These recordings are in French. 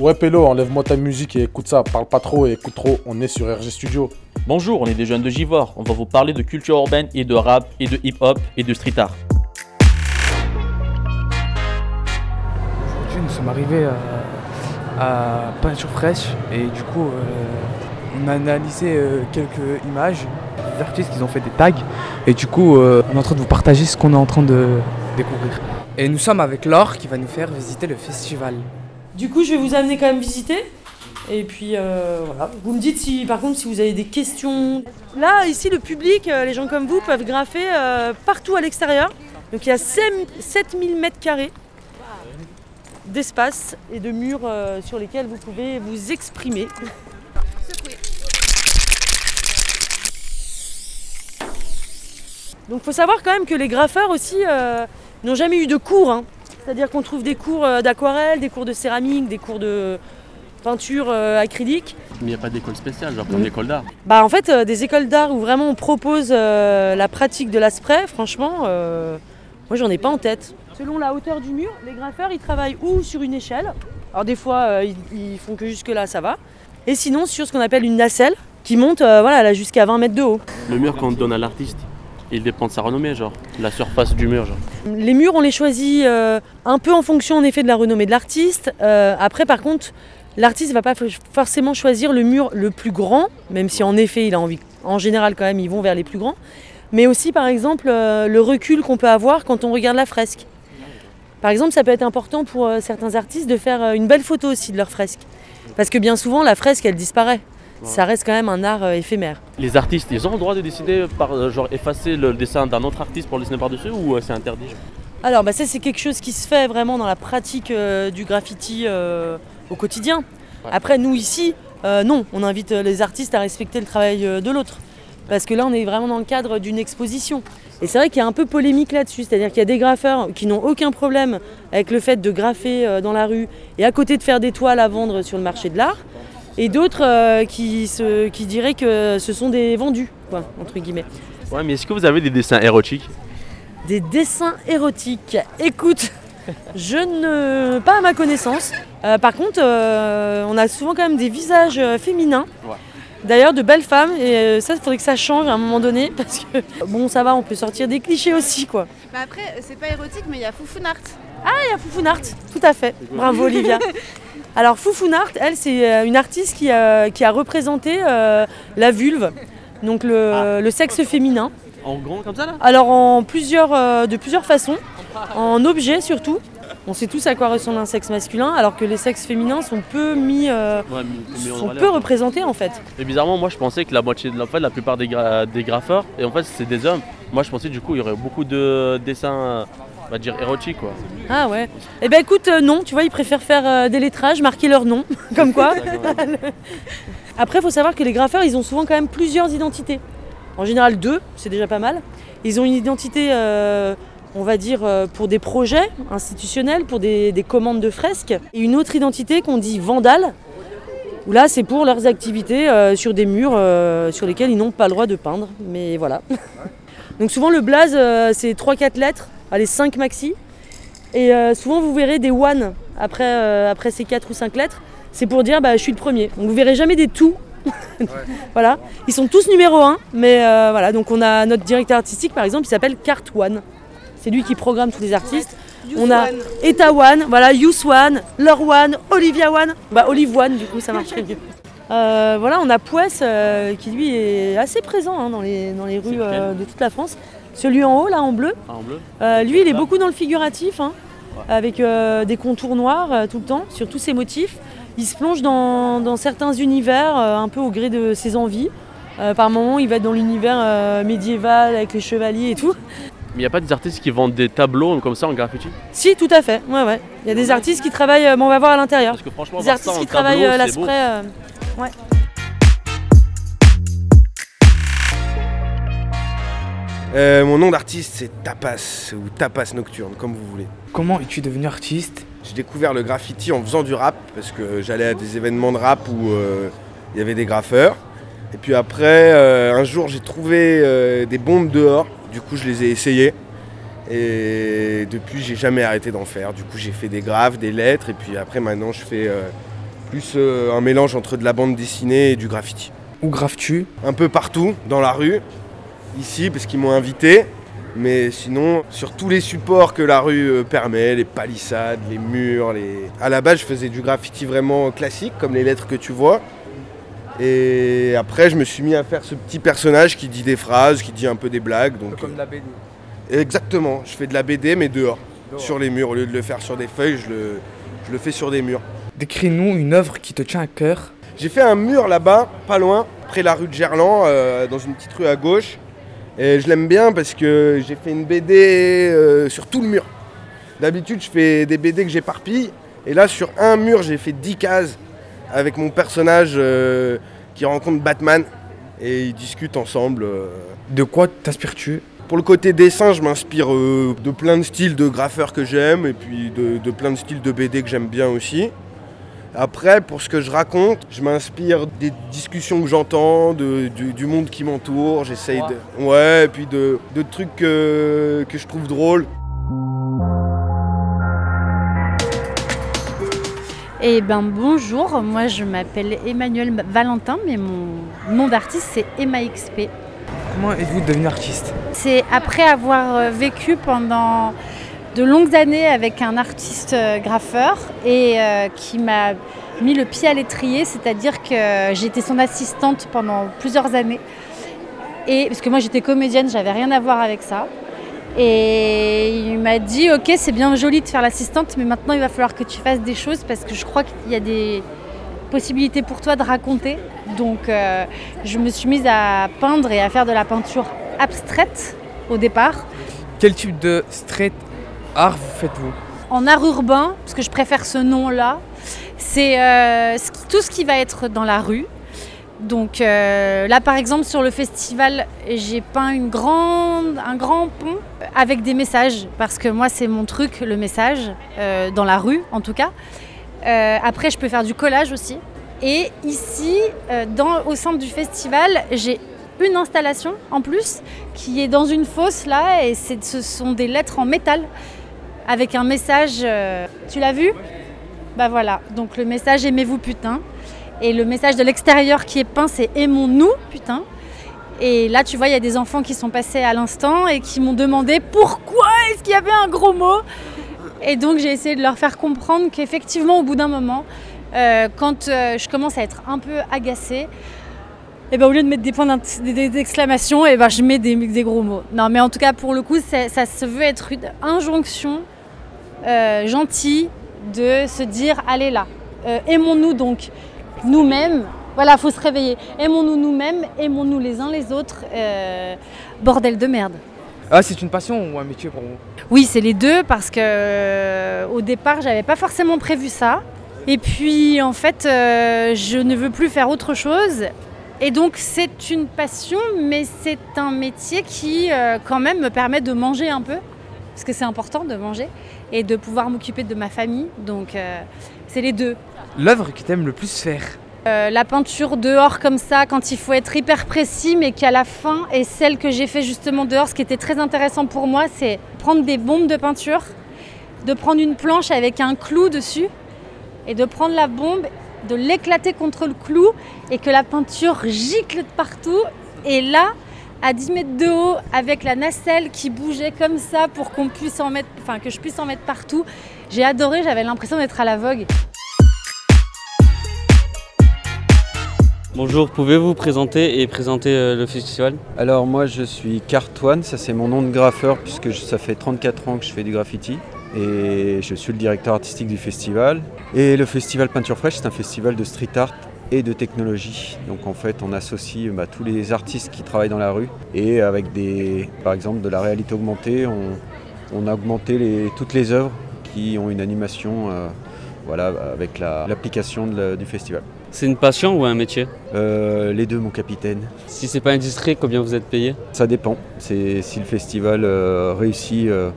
Ouais, Pélo, enlève-moi ta musique et écoute ça. Parle pas trop et écoute trop. On est sur RG Studio. Bonjour, on est des jeunes de Givor. On va vous parler de culture urbaine et de rap et de hip-hop et de street art. Aujourd'hui, nous sommes arrivés à, à Peinture Fraîche et du coup, euh, on a analysé euh, quelques images des artistes qui ont fait des tags et du coup, euh, on est en train de vous partager ce qu'on est en train de découvrir. Et nous sommes avec Laure qui va nous faire visiter le festival. Du coup, je vais vous amener quand même visiter. Et puis euh, voilà. Vous me dites si, par contre, si vous avez des questions. Là, ici, le public, euh, les gens comme vous, peuvent graffer euh, partout à l'extérieur. Donc il y a 7000 mètres carrés d'espace et de murs sur lesquels vous pouvez vous exprimer. Donc faut savoir quand même que les graffeurs aussi n'ont jamais eu de cours. hein. C'est-à-dire qu'on trouve des cours euh, d'aquarelle, des cours de céramique, des cours de peinture euh, acrylique. Mais il n'y a pas d'école spéciale, genre comme Mhm. l'école d'art. Bah en fait, euh, des écoles d'art où vraiment on propose euh, la pratique de l'aspray, franchement, euh, moi j'en ai pas en tête. Selon la hauteur du mur, les graffeurs ils travaillent ou sur une échelle, alors des fois euh, ils, ils font que jusque là ça va, et sinon sur ce qu'on appelle une nacelle qui monte euh, voilà, là, jusqu'à 20 mètres de haut. Le mur qu'on donne à l'artiste, il dépend de sa renommée, genre. La surface du mur. Les murs, on les choisit euh, un peu en fonction en effet de la renommée de l'artiste. Euh, après, par contre, l'artiste va pas forcément choisir le mur le plus grand, même si en effet, il a envie. En général, quand même, ils vont vers les plus grands. Mais aussi, par exemple, euh, le recul qu'on peut avoir quand on regarde la fresque. Par exemple, ça peut être important pour certains artistes de faire une belle photo aussi de leur fresque. Parce que bien souvent, la fresque, elle disparaît. Ça reste quand même un art euh, éphémère. Les artistes, ils ont le droit de décider par euh, genre effacer le dessin d'un autre artiste pour le dessiner par-dessus ou euh, c'est interdit? Alors bah ça c'est quelque chose qui se fait vraiment dans la pratique euh, du graffiti euh, au quotidien. Ouais. Après nous ici, euh, non, on invite les artistes à respecter le travail euh, de l'autre. Parce que là on est vraiment dans le cadre d'une exposition. Et c'est vrai qu'il y a un peu polémique là-dessus, c'est-à-dire qu'il y a des graffeurs qui n'ont aucun problème avec le fait de graffer dans la rue et à côté de faire des toiles à vendre sur le marché de l'art. Et d'autres euh, qui, se- qui diraient que ce sont des vendus, quoi, entre guillemets. Ouais, mais est-ce que vous avez des dessins érotiques Des dessins érotiques. Écoute, je ne. pas à ma connaissance. Euh, par contre, euh, on a souvent quand même des visages féminins. Ouais. D'ailleurs, de belles femmes. Et ça, il faudrait que ça change à un moment donné. Parce que, bon, ça va, on peut sortir des clichés aussi, quoi. Bah après, c'est pas érotique, mais il y a Foufounart. Il y a Foufounart, tout à fait. Bravo, Olivia. Alors, Foufounart, elle, c'est euh, une artiste qui a, qui a représenté euh, la vulve, donc le, le sexe féminin. En grand comme ça là? Alors en plusieurs, euh, de plusieurs façons, en objet surtout. On sait tous à quoi ressemble un sexe masculin, alors que les sexes féminins sont peu mis, euh, Ouais, sont peu représentés en fait. Et bizarrement, moi je pensais que la moitié de la, en fait, la plupart des, gra- des graffeurs, et en fait c'est des hommes. Moi je pensais du coup il y aurait beaucoup de dessins, on va dire érotiques quoi. Ah ouais. Eh ben écoute, euh, non, tu vois, ils préfèrent faire euh, des lettrages, marquer leur nom, comme quoi. Après, il faut savoir que les graffeurs, ils ont souvent quand même plusieurs identités. En général, deux, c'est déjà pas mal. Ils ont une identité, euh, on va dire, pour des projets institutionnels, pour des, des commandes de fresques. Et une autre identité qu'on dit vandale, où là, c'est pour leurs activités sur des murs sur lesquels ils n'ont pas le droit de peindre. Mais voilà. Donc souvent, le blaze, c'est 3-4 lettres, allez, 5 maxi. Et euh, souvent, vous verrez des one après, euh, après ces 4 ou 5 lettres. C'est pour dire, bah, je suis le premier. Donc vous verrez jamais des tout. voilà. Ils sont tous numéro 1. Mais euh, voilà, donc on a notre directeur artistique, par exemple, il s'appelle Cart One. C'est lui qui programme tous les artistes. On a Eta One, voilà, Yous One, Laure One, Olivia One. Bah, Olive One, du coup, ça marcherait mieux. Euh, voilà, on a Pouès euh, qui lui est assez présent hein, dans, les, dans les rues euh, de toute la France. Celui en haut, là, en bleu, Ah, en bleu lui, il est beaucoup dans le figuratif, hein, Ouais. avec des contours noirs tout le temps, sur tous ses motifs. Il se plonge dans, dans certains univers, un peu au gré de ses envies. Par moments, il va être dans l'univers médiéval, avec les chevaliers et tout. Mais il n'y a pas des artistes qui vendent des tableaux comme ça en graffiti? Si, tout à fait. Ouais, ouais. Il y a des artistes qui travaillent, bon, on va voir à l'intérieur. Parce que franchement, Des ça artistes qui tableau, travaillent euh, ouais. Euh, mon nom d'artiste c'est Tapas ou Tapas Nocturne, comme vous voulez. Comment es-tu devenu artiste? J'ai découvert le graffiti en faisant du rap parce que j'allais à des événements de rap où euh, il y avait des graffeurs. Et puis après, euh, un jour j'ai trouvé euh, des bombes dehors, du coup je les ai essayées. Et depuis j'ai jamais arrêté d'en faire. Du coup j'ai fait des graphes, des lettres et puis après maintenant je fais euh, plus euh, un mélange entre de la bande dessinée et du graffiti. Où graves-tu Un peu partout, dans la rue, ici parce qu'ils m'ont invité, mais sinon sur tous les supports que la rue euh, permet, les palissades, les murs, les... À la base je faisais du graffiti vraiment classique, comme les lettres que tu vois. Et après je me suis mis à faire ce petit personnage qui dit des phrases, qui dit un peu des blagues. Donc, Comme la BD. euh, exactement, je fais de la BD mais dehors, sur les murs. Au lieu de le faire sur des feuilles, je le, je le fais sur des murs. Décris-nous une œuvre qui te tient à cœur. J'ai fait un mur là-bas, pas loin, près la rue de Gerland, euh, dans une petite rue à gauche. Et je l'aime bien parce que j'ai fait une BD euh, sur tout le mur. D'habitude, je fais des BD que j'éparpille. Et là, sur un mur, j'ai fait 10 cases avec mon personnage euh, qui rencontre Batman. Et ils discutent ensemble. De quoi t'inspires-tu? Pour le côté dessin, je m'inspire de plein de styles de graffeurs que j'aime et puis de, de plein de styles de BD que j'aime bien aussi. Après, pour ce que je raconte, je m'inspire des discussions que j'entends, de- du, du monde qui m'entoure. J'essaye de. Ouais, et puis de, de trucs que, que je trouve drôles. Eh ben bonjour, moi je m'appelle Emmanuel Valentin, mais mon nom d'artiste c'est Emma XP. Comment êtes-vous devenu artiste? C'est après avoir euh, vécu pendant de longues années avec un artiste euh, graffeur et euh, qui m'a mis le pied à l'étrier, c'est-à-dire que j'étais son assistante pendant plusieurs années. Et parce que moi j'étais comédienne, j'avais rien à voir avec ça. Et il m'a dit ok c'est bien joli de faire l'assistante mais maintenant il va falloir que tu fasses des choses parce que je crois qu'il y a des possibilités pour toi de raconter. Donc euh, je me suis mise à peindre et à faire de la peinture abstraite au départ. Quel type de street art faites-vous En art urbain, parce que je préfère ce nom-là, c'est euh, tout ce qui va être dans la rue. Donc euh, là par exemple sur le festival j'ai peint un grand pont avec des messages parce que moi c'est mon truc le message euh, dans la rue en tout cas. Après je peux faire du collage aussi. Et ici au centre du festival j'ai une installation en plus qui est dans une fosse là et ce sont des lettres en métal avec un message. euh, tu l'as vu? Bah voilà, donc le message aimez-vous putain. Et le message de l'extérieur qui est peint, c'est aimons-nous putain. Et là, tu vois, il y a des enfants qui sont passés à l'instant et qui m'ont demandé pourquoi est-ce qu'il y avait un gros mot? Et donc, j'ai essayé de leur faire comprendre qu'effectivement, au bout d'un moment, euh, quand euh, je commence à être un peu agacée, et ben, au lieu de mettre des points d'exclamation, et ben, je mets des, gros mots. Non, mais en tout cas, pour le coup, c'est- ça se veut être une injonction euh, gentille de se dire allez là, euh, aimons-nous donc nous-mêmes. Voilà, faut se réveiller. Aimons-nous nous-mêmes, aimons-nous les uns les autres. euh, bordel de merde. Ah, c'est une passion ou un métier pour vous? Oui, c'est les deux parce que au départ, j'avais pas forcément prévu ça. Et puis en fait, je ne veux plus faire autre chose. Et donc c'est une passion, mais c'est un métier qui euh, quand même me permet de manger un peu, parce que c'est important de manger, et de pouvoir m'occuper de ma famille. Donc euh, c'est les deux. L'œuvre que t'aimes le plus faire Euh, la peinture dehors comme ça, quand il faut être hyper précis, mais qu'à la fin, et celle que j'ai fait justement dehors, ce qui était très intéressant pour moi, c'est prendre des bombes de peinture, de prendre une planche avec un clou dessus, et de prendre la bombe, de l'éclater contre le clou, et que la peinture gicle de partout. Et là, à 10 mètres de haut, avec la nacelle qui bougeait comme ça pour qu'on puisse en mettre, enfin que je puisse en mettre partout, j'ai adoré, j'avais l'impression d'être à la vogue. Bonjour, pouvez-vous vous présenter et présenter euh, le festival? Alors moi je suis Cartoine, ça c'est mon nom de graffeur puisque je- ça fait 34 ans que je fais du graffiti et je suis le directeur artistique du festival. Et le festival Peinture Fraîche c'est un festival de street art et de technologie. Donc en fait on associe bah, tous les artistes qui travaillent dans la rue et avec des, par exemple de la réalité augmentée, on, on a augmenté les- toutes les œuvres qui ont une animation euh, voilà, avec la- l'application la- du festival. C'est une passion ou un métier Euh, les deux mon capitaine. Si c'est pas indiscret, combien vous êtes payé Ça dépend. C'est si le festival euh, réussit, euh,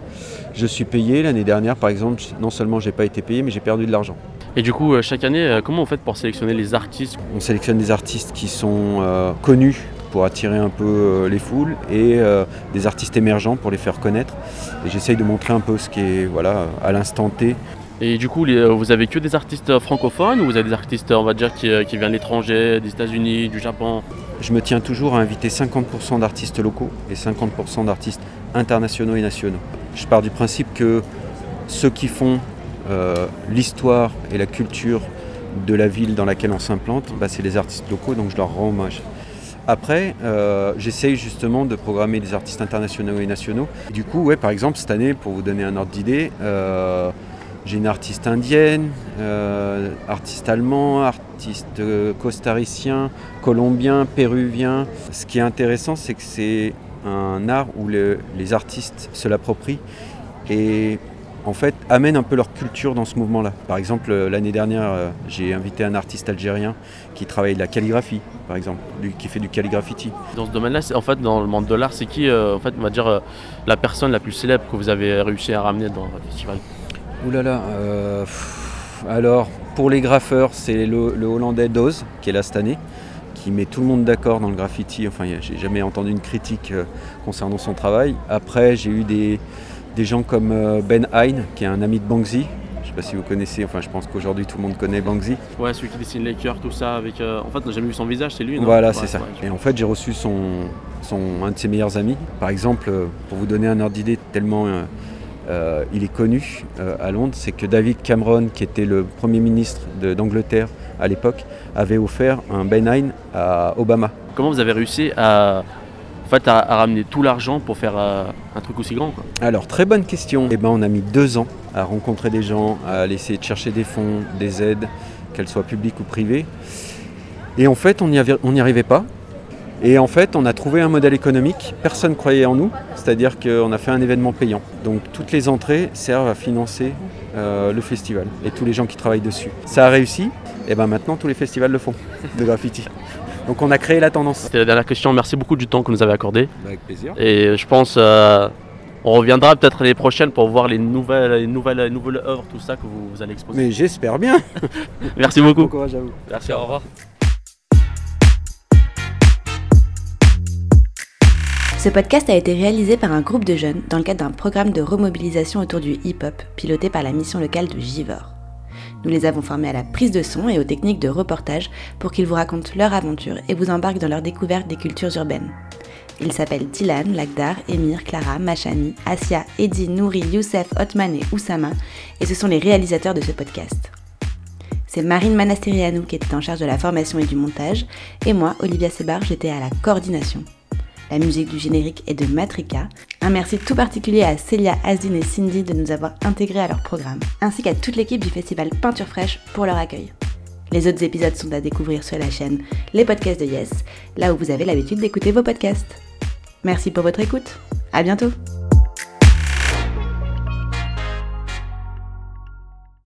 je suis payé. L'année dernière, par exemple, non seulement j'ai pas été payé, mais j'ai perdu de l'argent. Et du coup, euh, chaque année, euh, comment on fait pour sélectionner les artistes On sélectionne des artistes qui sont euh, connus pour attirer un peu euh, les foules et euh, des artistes émergents pour les faire connaître. Et j'essaye de montrer un peu ce qui est voilà, à l'instant T Et du coup, les- vous avez que des artistes francophones ou vous avez des artistes, on va dire, qui, qui viennent de l'étranger, des États-Unis, du Japon? Je me tiens toujours à inviter 50% d'artistes locaux et 50% d'artistes internationaux et nationaux. Je pars du principe que ceux qui font euh, l'histoire et la culture de la ville dans laquelle on s'implante, bah, c'est les artistes locaux, donc je leur rends hommage. Après, euh, j'essaye justement de programmer des artistes internationaux et nationaux. Du coup, ouais, par exemple, cette année, pour vous donner un ordre d'idée, euh, j'ai une artiste indienne, artiste allemand, artiste costaricien, colombien, péruvien. Ce qui est intéressant, c'est que c'est un art où le- les artistes se l'approprient et en fait amènent un peu leur culture dans ce mouvement-là. Par exemple, euh, l'année dernière, euh, j'ai invité un artiste algérien qui travaille de la calligraphie, par exemple, qui fait du calligraffiti. Dans ce domaine-là, c'est- en fait, dans le monde de l'art, c'est qui, euh, en fait, on va dire, euh, la personne la plus célèbre que vous avez réussi à ramener dans votre festival? Ouh là là, euh, pff, alors pour les graffeurs, c'est le, le Hollandais Doz qui est là cette année, qui met tout le monde d'accord dans le graffiti. Enfin, j'ai jamais entendu une critique euh, concernant son travail. Après, j'ai eu des, des gens comme euh, Ben Hein, qui est un ami de Banksy. Je sais pas si vous connaissez, enfin je pense qu'aujourd'hui tout le monde connaît Banksy. Ouais, celui qui dessine les cœurs, tout ça, avec... euh, En fait, on n'a jamais vu son visage, c'est lui, non? Voilà, Ouais, c'est ça. ouais, Et en fait, j'ai reçu son, son, un de ses meilleurs amis. Par exemple, euh, pour vous donner un ordre d'idée, tellement euh, euh, il est connu euh, à Londres, c'est que David Cameron, qui était le Premier ministre d'Angleterre à l'époque, avait offert un Ben Hein à Obama. Comment vous avez réussi à, fait, à, ramener tout l'argent pour faire euh, un truc aussi grand quoi Alors, très bonne question. Eh ben, on a mis deux ans à rencontrer des gens, à essayer de chercher des fonds, des aides, qu'elles soient publiques ou privées. Et en fait, on n'y arrivait pas. Et en fait, on a trouvé un modèle économique. Personne ne croyait en nous, c'est-à-dire qu'on a fait un événement payant. Donc, toutes les entrées servent à financer euh, le festival et tous les gens qui travaillent dessus. Ça a réussi. Et ben maintenant, tous les festivals le font de graffiti. Donc, on a créé la tendance. C'était la dernière question. Merci beaucoup du temps que vous nous avez accordé. Avec plaisir. Et je pense euh, on reviendra peut-être l'année prochaine pour voir les nouvelles, les nouvelles, les nouvelles œuvres, tout ça que vous, vous allez exposer. Mais j'espère bien. Merci beaucoup. Bon courage à vous. Merci, au revoir. Ce podcast a été réalisé par un groupe de jeunes dans le cadre d'un programme de remobilisation autour du hip-hop piloté par la mission locale de Givor. Nous les avons formés à la prise de son et aux techniques de reportage pour qu'ils vous racontent leur aventure et vous embarquent dans leur découverte des cultures urbaines. Ils s'appellent Dylan, Lagdar, Emir, Clara, Machani, Asia, Eddy, Nouri, Youssef, Otman et Oussama, et ce sont les réalisateurs de ce podcast. C'est Marine Manastirianou qui était en charge de la formation et du montage, et moi, Olivia Sebar, j'étais à la coordination. La musique du générique est de Matrika. Un merci tout particulier à Célia, Asdine et Cindy de nous avoir intégrés à leur programme, ainsi qu'à toute l'équipe du festival Peinture Fraîche pour leur accueil. Les autres épisodes sont à découvrir sur la chaîne Les Podcasts de Yes, là où vous avez l'habitude d'écouter vos podcasts. Merci pour votre écoute. À bientôt!